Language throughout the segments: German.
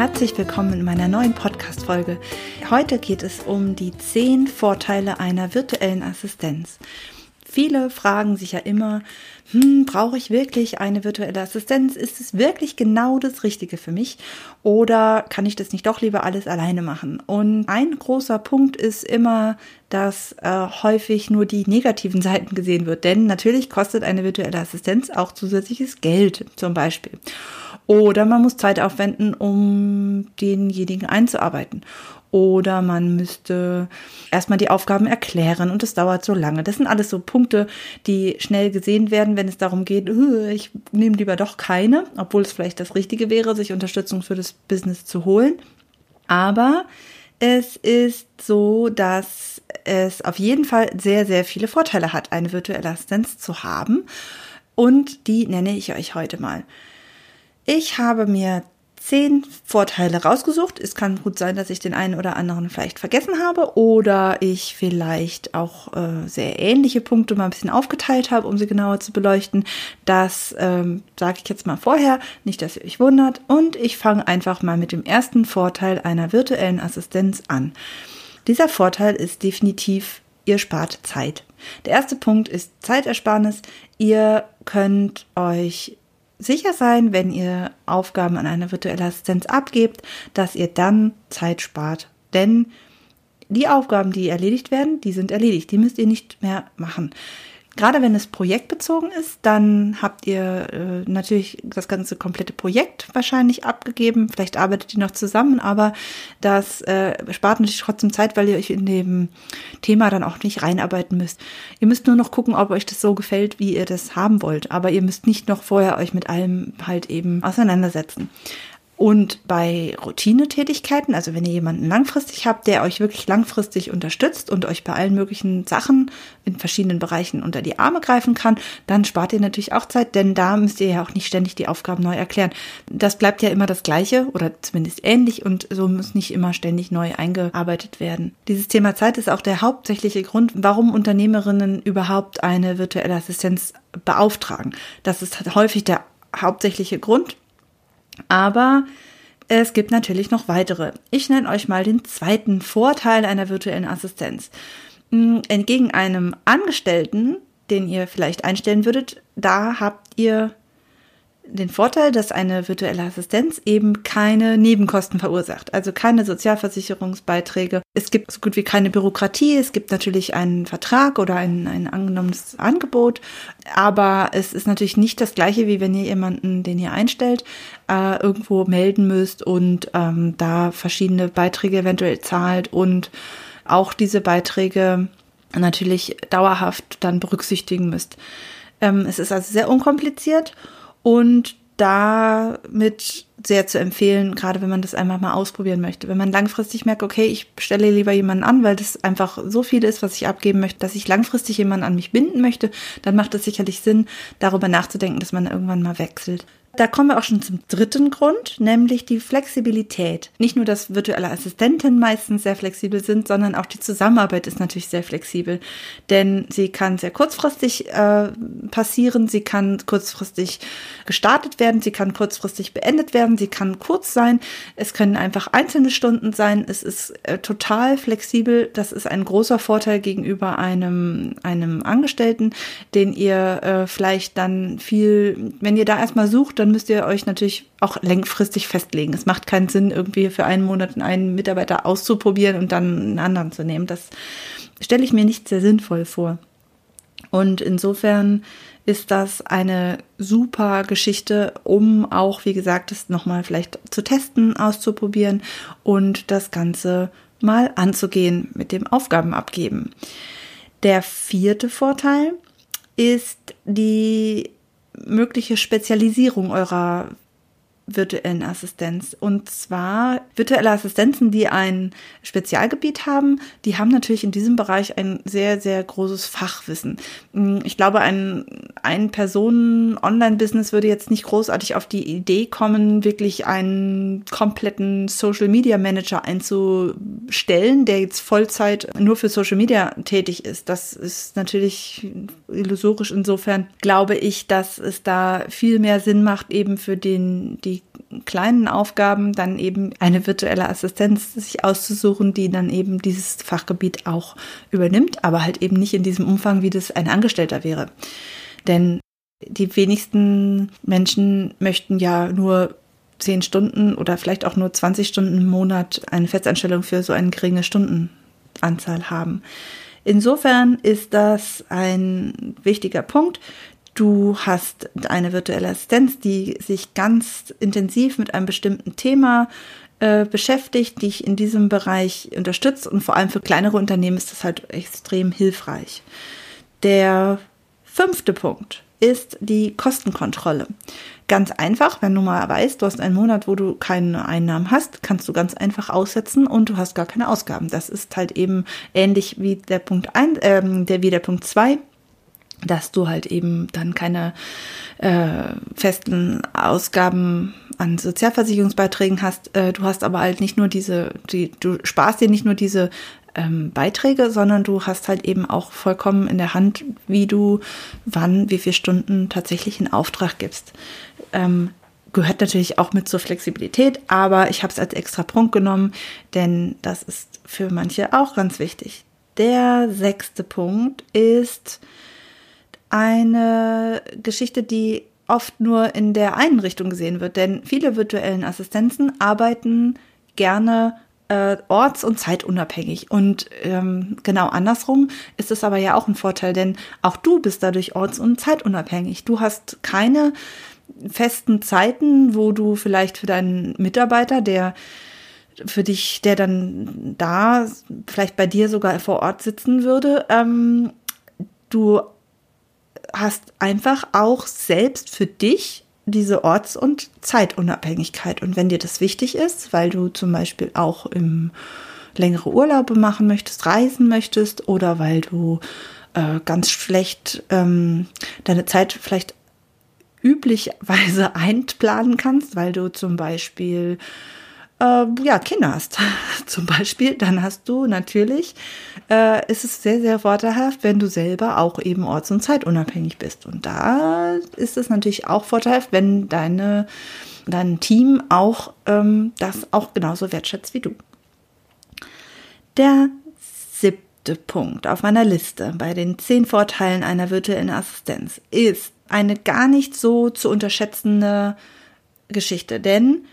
Herzlich willkommen in meiner neuen Podcast-Folge. Heute geht es um die zehn Vorteile einer virtuellen Assistenz. Viele fragen sich ja immer, hm, brauche ich wirklich eine virtuelle Assistenz? Ist es wirklich genau das Richtige für mich? Oder kann ich das nicht doch lieber alles alleine machen? Und ein großer Punkt ist immer, dass äh, häufig nur die negativen Seiten gesehen wird. Denn natürlich kostet eine virtuelle Assistenz auch zusätzliches Geld zum Beispiel. Oder man muss Zeit aufwenden, um denjenigen einzuarbeiten. Oder man müsste erstmal die Aufgaben erklären und es dauert so lange. Das sind alles so Punkte, die schnell gesehen werden, wenn es darum geht, ich nehme lieber doch keine, obwohl es vielleicht das Richtige wäre, sich Unterstützung für das Business zu holen. Aber es ist so, dass es auf jeden Fall sehr, sehr viele Vorteile hat, eine virtuelle Assistenz zu haben. Und die nenne ich euch heute mal. Ich habe mir zehn Vorteile rausgesucht. Es kann gut sein, dass ich den einen oder anderen vielleicht vergessen habe oder ich vielleicht auch äh, sehr ähnliche Punkte mal ein bisschen aufgeteilt habe, um sie genauer zu beleuchten. Das ähm, sage ich jetzt mal vorher, nicht, dass ihr euch wundert. Und ich fange einfach mal mit dem ersten Vorteil einer virtuellen Assistenz an. Dieser Vorteil ist definitiv, ihr spart Zeit. Der erste Punkt ist Zeitersparnis. Ihr könnt euch sicher sein, wenn ihr Aufgaben an eine virtuelle Assistenz abgebt, dass ihr dann Zeit spart. Denn die Aufgaben, die erledigt werden, die sind erledigt. Die müsst ihr nicht mehr machen. Gerade wenn es projektbezogen ist, dann habt ihr äh, natürlich das ganze komplette Projekt wahrscheinlich abgegeben. Vielleicht arbeitet ihr noch zusammen, aber das äh, spart natürlich trotzdem Zeit, weil ihr euch in dem Thema dann auch nicht reinarbeiten müsst. Ihr müsst nur noch gucken, ob euch das so gefällt, wie ihr das haben wollt. Aber ihr müsst nicht noch vorher euch mit allem halt eben auseinandersetzen. Und bei Routinetätigkeiten, also wenn ihr jemanden langfristig habt, der euch wirklich langfristig unterstützt und euch bei allen möglichen Sachen in verschiedenen Bereichen unter die Arme greifen kann, dann spart ihr natürlich auch Zeit, denn da müsst ihr ja auch nicht ständig die Aufgaben neu erklären. Das bleibt ja immer das Gleiche oder zumindest ähnlich und so muss nicht immer ständig neu eingearbeitet werden. Dieses Thema Zeit ist auch der hauptsächliche Grund, warum Unternehmerinnen überhaupt eine virtuelle Assistenz beauftragen. Das ist häufig der hauptsächliche Grund. Aber es gibt natürlich noch weitere. Ich nenne euch mal den zweiten Vorteil einer virtuellen Assistenz. Hm, entgegen einem Angestellten, den ihr vielleicht einstellen würdet, da habt ihr den Vorteil, dass eine virtuelle Assistenz eben keine Nebenkosten verursacht, also keine Sozialversicherungsbeiträge. Es gibt so gut wie keine Bürokratie, es gibt natürlich einen Vertrag oder ein, ein angenommenes Angebot, aber es ist natürlich nicht das gleiche, wie wenn ihr jemanden, den ihr einstellt, äh, irgendwo melden müsst und ähm, da verschiedene Beiträge eventuell zahlt und auch diese Beiträge natürlich dauerhaft dann berücksichtigen müsst. Ähm, es ist also sehr unkompliziert und damit sehr zu empfehlen, gerade wenn man das einmal mal ausprobieren möchte. Wenn man langfristig merkt, okay, ich stelle lieber jemanden an, weil das einfach so viel ist, was ich abgeben möchte, dass ich langfristig jemanden an mich binden möchte, dann macht es sicherlich Sinn, darüber nachzudenken, dass man irgendwann mal wechselt. Da kommen wir auch schon zum dritten Grund, nämlich die Flexibilität. Nicht nur, dass virtuelle Assistenten meistens sehr flexibel sind, sondern auch die Zusammenarbeit ist natürlich sehr flexibel. Denn sie kann sehr kurzfristig äh, passieren, sie kann kurzfristig gestartet werden, sie kann kurzfristig beendet werden, sie kann kurz sein, es können einfach einzelne Stunden sein, es ist äh, total flexibel. Das ist ein großer Vorteil gegenüber einem, einem Angestellten, den ihr äh, vielleicht dann viel, wenn ihr da erstmal sucht, dann müsst ihr euch natürlich auch längfristig festlegen. Es macht keinen Sinn, irgendwie für einen Monat einen Mitarbeiter auszuprobieren und dann einen anderen zu nehmen. Das stelle ich mir nicht sehr sinnvoll vor. Und insofern ist das eine super Geschichte, um auch, wie gesagt, es nochmal vielleicht zu testen, auszuprobieren und das Ganze mal anzugehen mit dem Aufgabenabgeben. Der vierte Vorteil ist die mögliche Spezialisierung eurer virtuellen Assistenz. Und zwar virtuelle Assistenzen, die ein Spezialgebiet haben, die haben natürlich in diesem Bereich ein sehr, sehr großes Fachwissen. Hm, ich glaube, ein, ein Personen-Online-Business würde jetzt nicht großartig auf die Idee kommen, wirklich einen kompletten Social Media Manager einzustellen, der jetzt Vollzeit nur für Social Media tätig ist. Das ist natürlich illusorisch. Insofern glaube ich, dass es da viel mehr Sinn macht, eben für den, die kleinen Aufgaben dann eben eine virtuelle Assistenz sich auszusuchen, die dann eben dieses Fachgebiet auch übernimmt, aber halt eben nicht in diesem Umfang, wie das ein Angestellter wäre. Denn die wenigsten Menschen möchten ja nur zehn Stunden oder vielleicht auch nur 20 Stunden im Monat eine Festanstellung für so eine geringe Stundenanzahl haben. Insofern ist das ein wichtiger Punkt. Du hast eine virtuelle Assistenz, die sich ganz intensiv mit einem bestimmten Thema äh, beschäftigt, dich in diesem Bereich unterstützt und vor allem für kleinere Unternehmen ist das halt extrem hilfreich. Der fünfte Punkt ist die Kostenkontrolle. Ganz einfach, wenn du mal weißt, du hast einen Monat, wo du keine Einnahmen hast, kannst du ganz einfach aussetzen und du hast gar keine Ausgaben. Das ist halt eben ähnlich wie der Punkt 1, äh, wie der Punkt 2 dass du halt eben dann keine äh, festen Ausgaben an Sozialversicherungsbeiträgen hast. Äh, du hast aber halt nicht nur diese, die, du sparst dir nicht nur diese ähm, Beiträge, sondern du hast halt eben auch vollkommen in der Hand, wie du wann, wie viele Stunden tatsächlich in Auftrag gibst. Ähm, gehört natürlich auch mit zur Flexibilität, aber ich habe es als extra Punkt genommen, denn das ist für manche auch ganz wichtig. Der sechste Punkt ist, eine Geschichte, die oft nur in der einen Richtung gesehen wird, denn viele virtuellen Assistenzen arbeiten gerne äh, orts- und zeitunabhängig. Und ähm, genau andersrum ist es aber ja auch ein Vorteil, denn auch du bist dadurch orts- und zeitunabhängig. Du hast keine festen Zeiten, wo du vielleicht für deinen Mitarbeiter, der für dich, der dann da vielleicht bei dir sogar vor Ort sitzen würde, ähm, du hast einfach auch selbst für dich diese Orts- und Zeitunabhängigkeit. Und wenn dir das wichtig ist, weil du zum Beispiel auch im längere Urlaube machen möchtest, reisen möchtest oder weil du äh, ganz schlecht ähm, deine Zeit vielleicht üblicherweise einplanen kannst, weil du zum Beispiel äh, ja, Kinder hast, zum Beispiel, dann hast du natürlich, äh, ist es sehr, sehr vorteilhaft, wenn du selber auch eben orts- und zeitunabhängig bist. Und da ist es natürlich auch vorteilhaft, wenn deine, dein Team auch ähm, das auch genauso wertschätzt wie du. Der siebte Punkt auf meiner Liste bei den zehn Vorteilen einer virtuellen Assistenz ist eine gar nicht so zu unterschätzende Geschichte, denn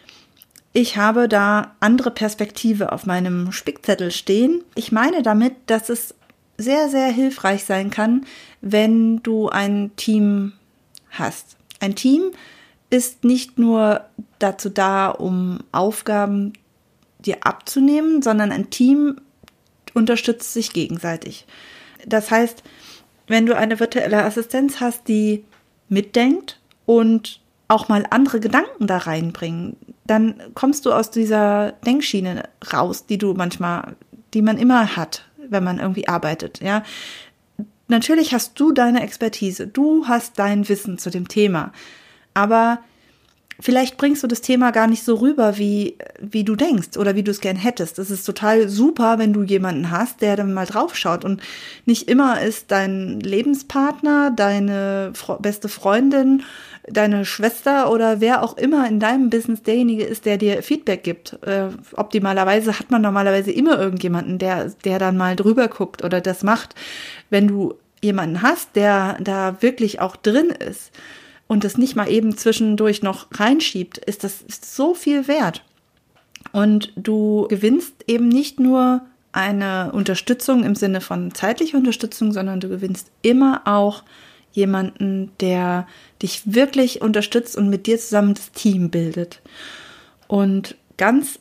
ich habe da andere Perspektive auf meinem Spickzettel stehen. Ich meine damit, dass es sehr, sehr hilfreich sein kann, wenn du ein Team hast. Ein Team ist nicht nur dazu da, um Aufgaben dir abzunehmen, sondern ein Team unterstützt sich gegenseitig. Das heißt, wenn du eine virtuelle Assistenz hast, die mitdenkt und auch mal andere Gedanken da reinbringen, dann kommst du aus dieser Denkschiene raus, die du manchmal, die man immer hat, wenn man irgendwie arbeitet, ja. Natürlich hast du deine Expertise, du hast dein Wissen zu dem Thema, aber vielleicht bringst du das Thema gar nicht so rüber, wie, wie du denkst oder wie du es gern hättest. Es ist total super, wenn du jemanden hast, der dann mal draufschaut und nicht immer ist dein Lebenspartner, deine beste Freundin, deine Schwester oder wer auch immer in deinem Business derjenige ist, der dir Feedback gibt. Äh, optimalerweise hat man normalerweise immer irgendjemanden, der, der dann mal drüber guckt oder das macht. Wenn du jemanden hast, der da wirklich auch drin ist, und das nicht mal eben zwischendurch noch reinschiebt, ist das so viel wert. Und du gewinnst eben nicht nur eine Unterstützung im Sinne von zeitlicher Unterstützung, sondern du gewinnst immer auch jemanden, der dich wirklich unterstützt und mit dir zusammen das Team bildet. Und ganz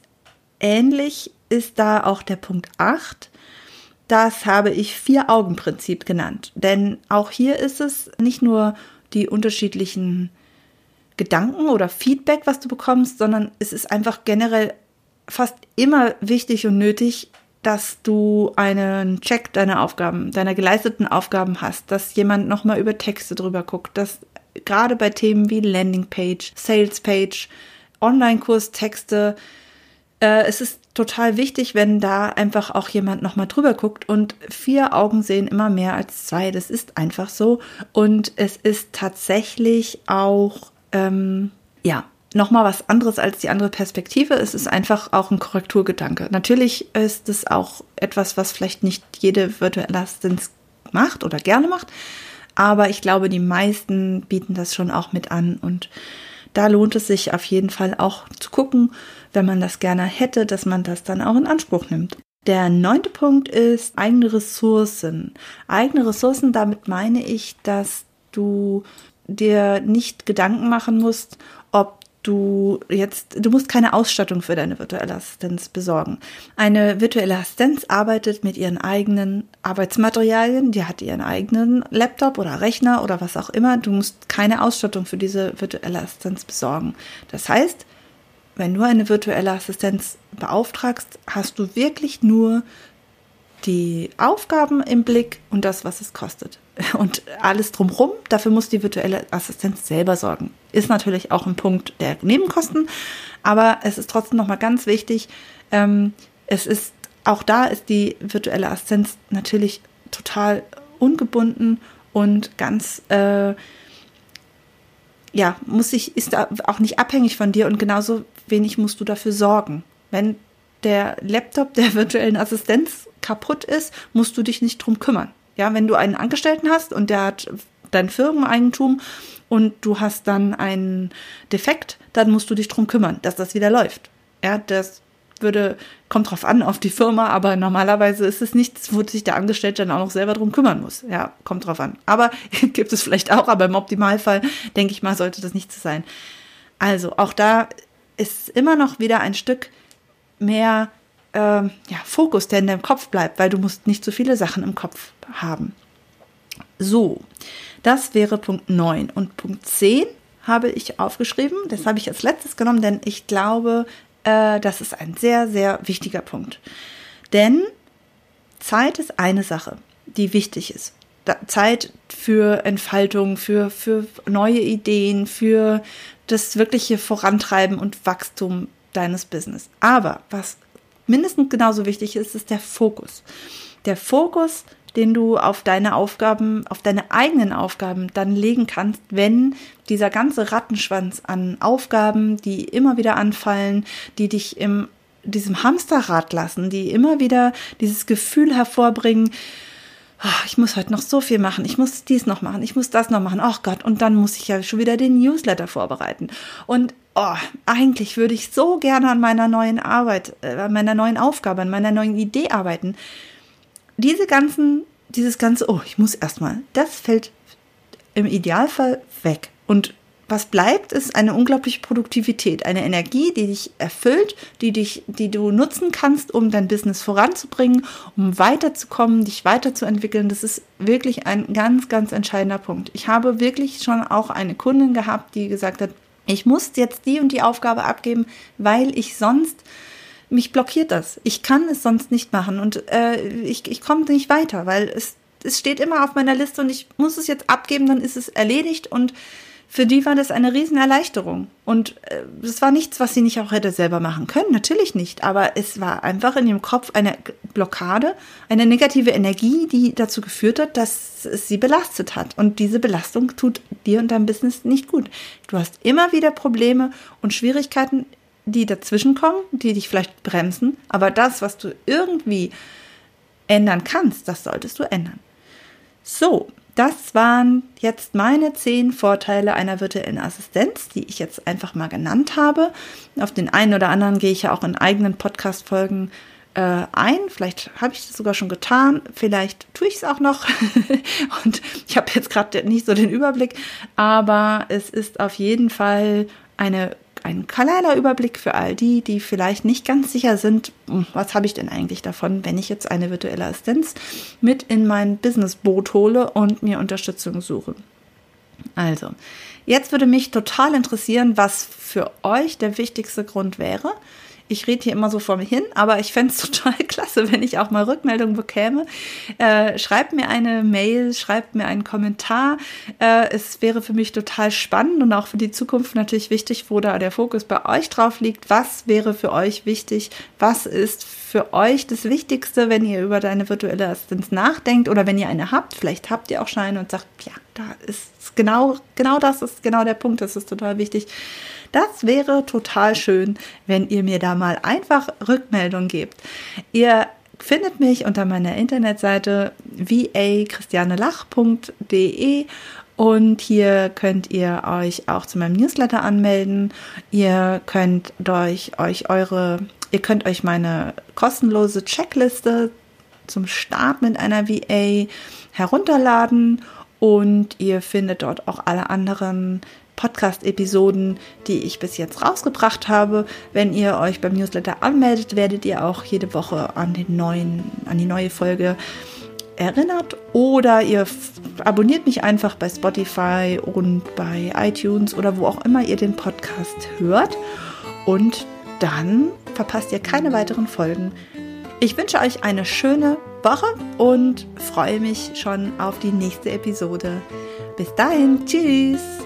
ähnlich ist da auch der Punkt 8. Das habe ich Vier-Augen-Prinzip genannt. Denn auch hier ist es nicht nur die unterschiedlichen Gedanken oder Feedback, was du bekommst, sondern es ist einfach generell fast immer wichtig und nötig, dass du einen Check deiner Aufgaben, deiner geleisteten Aufgaben hast, dass jemand nochmal über Texte drüber guckt, dass gerade bei Themen wie Landingpage, Salespage, Online-Kurs-Texte, äh, es ist total wichtig, wenn da einfach auch jemand nochmal drüber guckt und vier Augen sehen immer mehr als zwei. Das ist einfach so. Und es ist tatsächlich auch, ähm, ja, nochmal was anderes als die andere Perspektive. Es ist einfach auch ein Korrekturgedanke. Natürlich ist es auch etwas, was vielleicht nicht jede virtuelle Assistenz macht oder gerne macht. Aber ich glaube, die meisten bieten das schon auch mit an und da lohnt es sich auf jeden Fall auch zu gucken, wenn man das gerne hätte, dass man das dann auch in Anspruch nimmt. Der neunte Punkt ist eigene Ressourcen. Eigene Ressourcen, damit meine ich, dass du dir nicht Gedanken machen musst, ob du jetzt, du musst keine Ausstattung für deine virtuelle Assistenz besorgen. Eine virtuelle Assistenz arbeitet mit ihren eigenen Arbeitsmaterialien, die hat ihren eigenen Laptop oder Rechner oder was auch immer. Du musst keine Ausstattung für diese virtuelle Assistenz besorgen. Das heißt, wenn du eine virtuelle Assistenz beauftragst, hast du wirklich nur die Aufgaben im Blick und das, was es kostet. Und alles drumherum, dafür muss die virtuelle Assistenz selber sorgen. Ist natürlich auch ein Punkt der Nebenkosten, aber es ist trotzdem nochmal ganz wichtig, ähm, es ist, auch da ist die virtuelle Assistenz natürlich total ungebunden und ganz, äh, ja, muss ich, ist auch nicht abhängig von dir und genauso wenig musst du dafür sorgen. Wenn der Laptop der virtuellen Assistenz kaputt ist, musst du dich nicht drum kümmern. Ja, wenn du einen Angestellten hast und der hat dein Firmeneigentum und du hast dann einen Defekt, dann musst du dich drum kümmern, dass das wieder läuft. Ja, das würde, kommt drauf an, auf die Firma, aber normalerweise ist es nichts, wo sich der Angestellte dann auch noch selber drum kümmern muss. Ja, kommt drauf an. Aber gibt es vielleicht auch, aber im Optimalfall, denke ich mal, sollte das nicht so sein. Also, auch da ist immer noch wieder ein Stück mehr äh, ja, Fokus, der in deinem Kopf bleibt, weil du musst nicht so viele Sachen im Kopf haben. So, das wäre Punkt 9. Und Punkt 10 habe ich aufgeschrieben. Das habe ich als letztes genommen, denn ich glaube, äh, das ist ein sehr, sehr wichtiger Punkt. Denn Zeit ist eine Sache, die wichtig ist. Zeit für Entfaltung, für, für neue Ideen, für das wirkliche Vorantreiben und Wachstum deines Business. Aber was mindestens genauso wichtig ist, ist der Fokus. Der Fokus den du auf deine Aufgaben, auf deine eigenen Aufgaben dann legen kannst, wenn dieser ganze Rattenschwanz an Aufgaben, die immer wieder anfallen, die dich im diesem Hamsterrad lassen, die immer wieder dieses Gefühl hervorbringen, oh, ich muss heute noch so viel machen, ich muss dies noch machen, ich muss das noch machen, oh Gott, und dann muss ich ja schon wieder den Newsletter vorbereiten. Und oh, eigentlich würde ich so gerne an meiner neuen Arbeit, äh, an meiner neuen Aufgabe, an meiner neuen Idee arbeiten diese ganzen, dieses ganze, oh, ich muss erstmal, das fällt im Idealfall weg. Und was bleibt, ist eine unglaubliche Produktivität, eine Energie, die dich erfüllt, die dich, die du nutzen kannst, um dein Business voranzubringen, um weiterzukommen, dich weiterzuentwickeln. Das ist wirklich ein ganz, ganz entscheidender Punkt. Ich habe wirklich schon auch eine Kundin gehabt, die gesagt hat, ich muss jetzt die und die Aufgabe abgeben, weil ich sonst mich blockiert das. Ich kann es sonst nicht machen und äh, ich, ich komme nicht weiter, weil es, es steht immer auf meiner Liste und ich muss es jetzt abgeben, dann ist es erledigt und für die war das eine Riesenerleichterung. Und äh, das war nichts, was sie nicht auch hätte selber machen können, natürlich nicht. Aber es war einfach in ihrem Kopf eine Blockade, eine negative Energie, die dazu geführt hat, dass es sie belastet hat. Und diese Belastung tut dir und deinem Business nicht gut. Du hast immer wieder Probleme und Schwierigkeiten die dazwischenkommen, die dich vielleicht bremsen, aber das, was du irgendwie ändern kannst, das solltest du ändern. So, das waren jetzt meine zehn Vorteile einer virtuellen Assistenz, die ich jetzt einfach mal genannt habe. Auf den einen oder anderen gehe ich ja auch in eigenen Podcast-Folgen äh, ein. Vielleicht habe ich das sogar schon getan. Vielleicht tue ich es auch noch. Und ich habe jetzt gerade nicht so den Überblick. Aber es ist auf jeden Fall eine ein kleiner Überblick für all die, die vielleicht nicht ganz sicher sind, hm, was habe ich denn eigentlich davon, wenn ich jetzt eine virtuelle Assistenz mit in mein Businessboot hole und mir Unterstützung suche. Also, jetzt würde mich total interessieren, was für euch der wichtigste Grund wäre, ich rede hier immer so vor mir hin, aber ich fände es total klasse, wenn ich auch mal Rückmeldung bekäme. Äh, schreibt mir eine Mail, schreibt mir einen Kommentar. Äh, es wäre für mich total spannend und auch für die Zukunft natürlich wichtig, wo da der Fokus bei euch drauf liegt. Was wäre für euch wichtig? Was ist für euch das Wichtigste, wenn ihr über deine virtuelle Assistenz nachdenkt oder wenn ihr eine habt? Vielleicht habt ihr auch Scheine und sagt, ja, da ist genau, genau das ist genau der Punkt. Das ist total wichtig. Das wäre total schön, wenn ihr mir da mal einfach Rückmeldung gebt. Ihr findet mich unter meiner Internetseite va-christianelach.de und hier könnt ihr euch auch zu meinem Newsletter anmelden. Ihr könnt euch, euch eure, ihr könnt euch meine kostenlose Checkliste zum Start mit einer VA herunterladen und ihr findet dort auch alle anderen Podcast-Episoden, die ich bis jetzt rausgebracht habe. Wenn ihr euch beim Newsletter anmeldet, werdet ihr auch jede Woche an, den neuen, an die neue Folge erinnert oder ihr abonniert mich einfach bei Spotify und bei iTunes oder wo auch immer ihr den Podcast hört und dann verpasst ihr keine weiteren Folgen. Ich wünsche euch eine schöne Woche und freue mich schon auf die nächste Episode. Bis dahin, tschüss!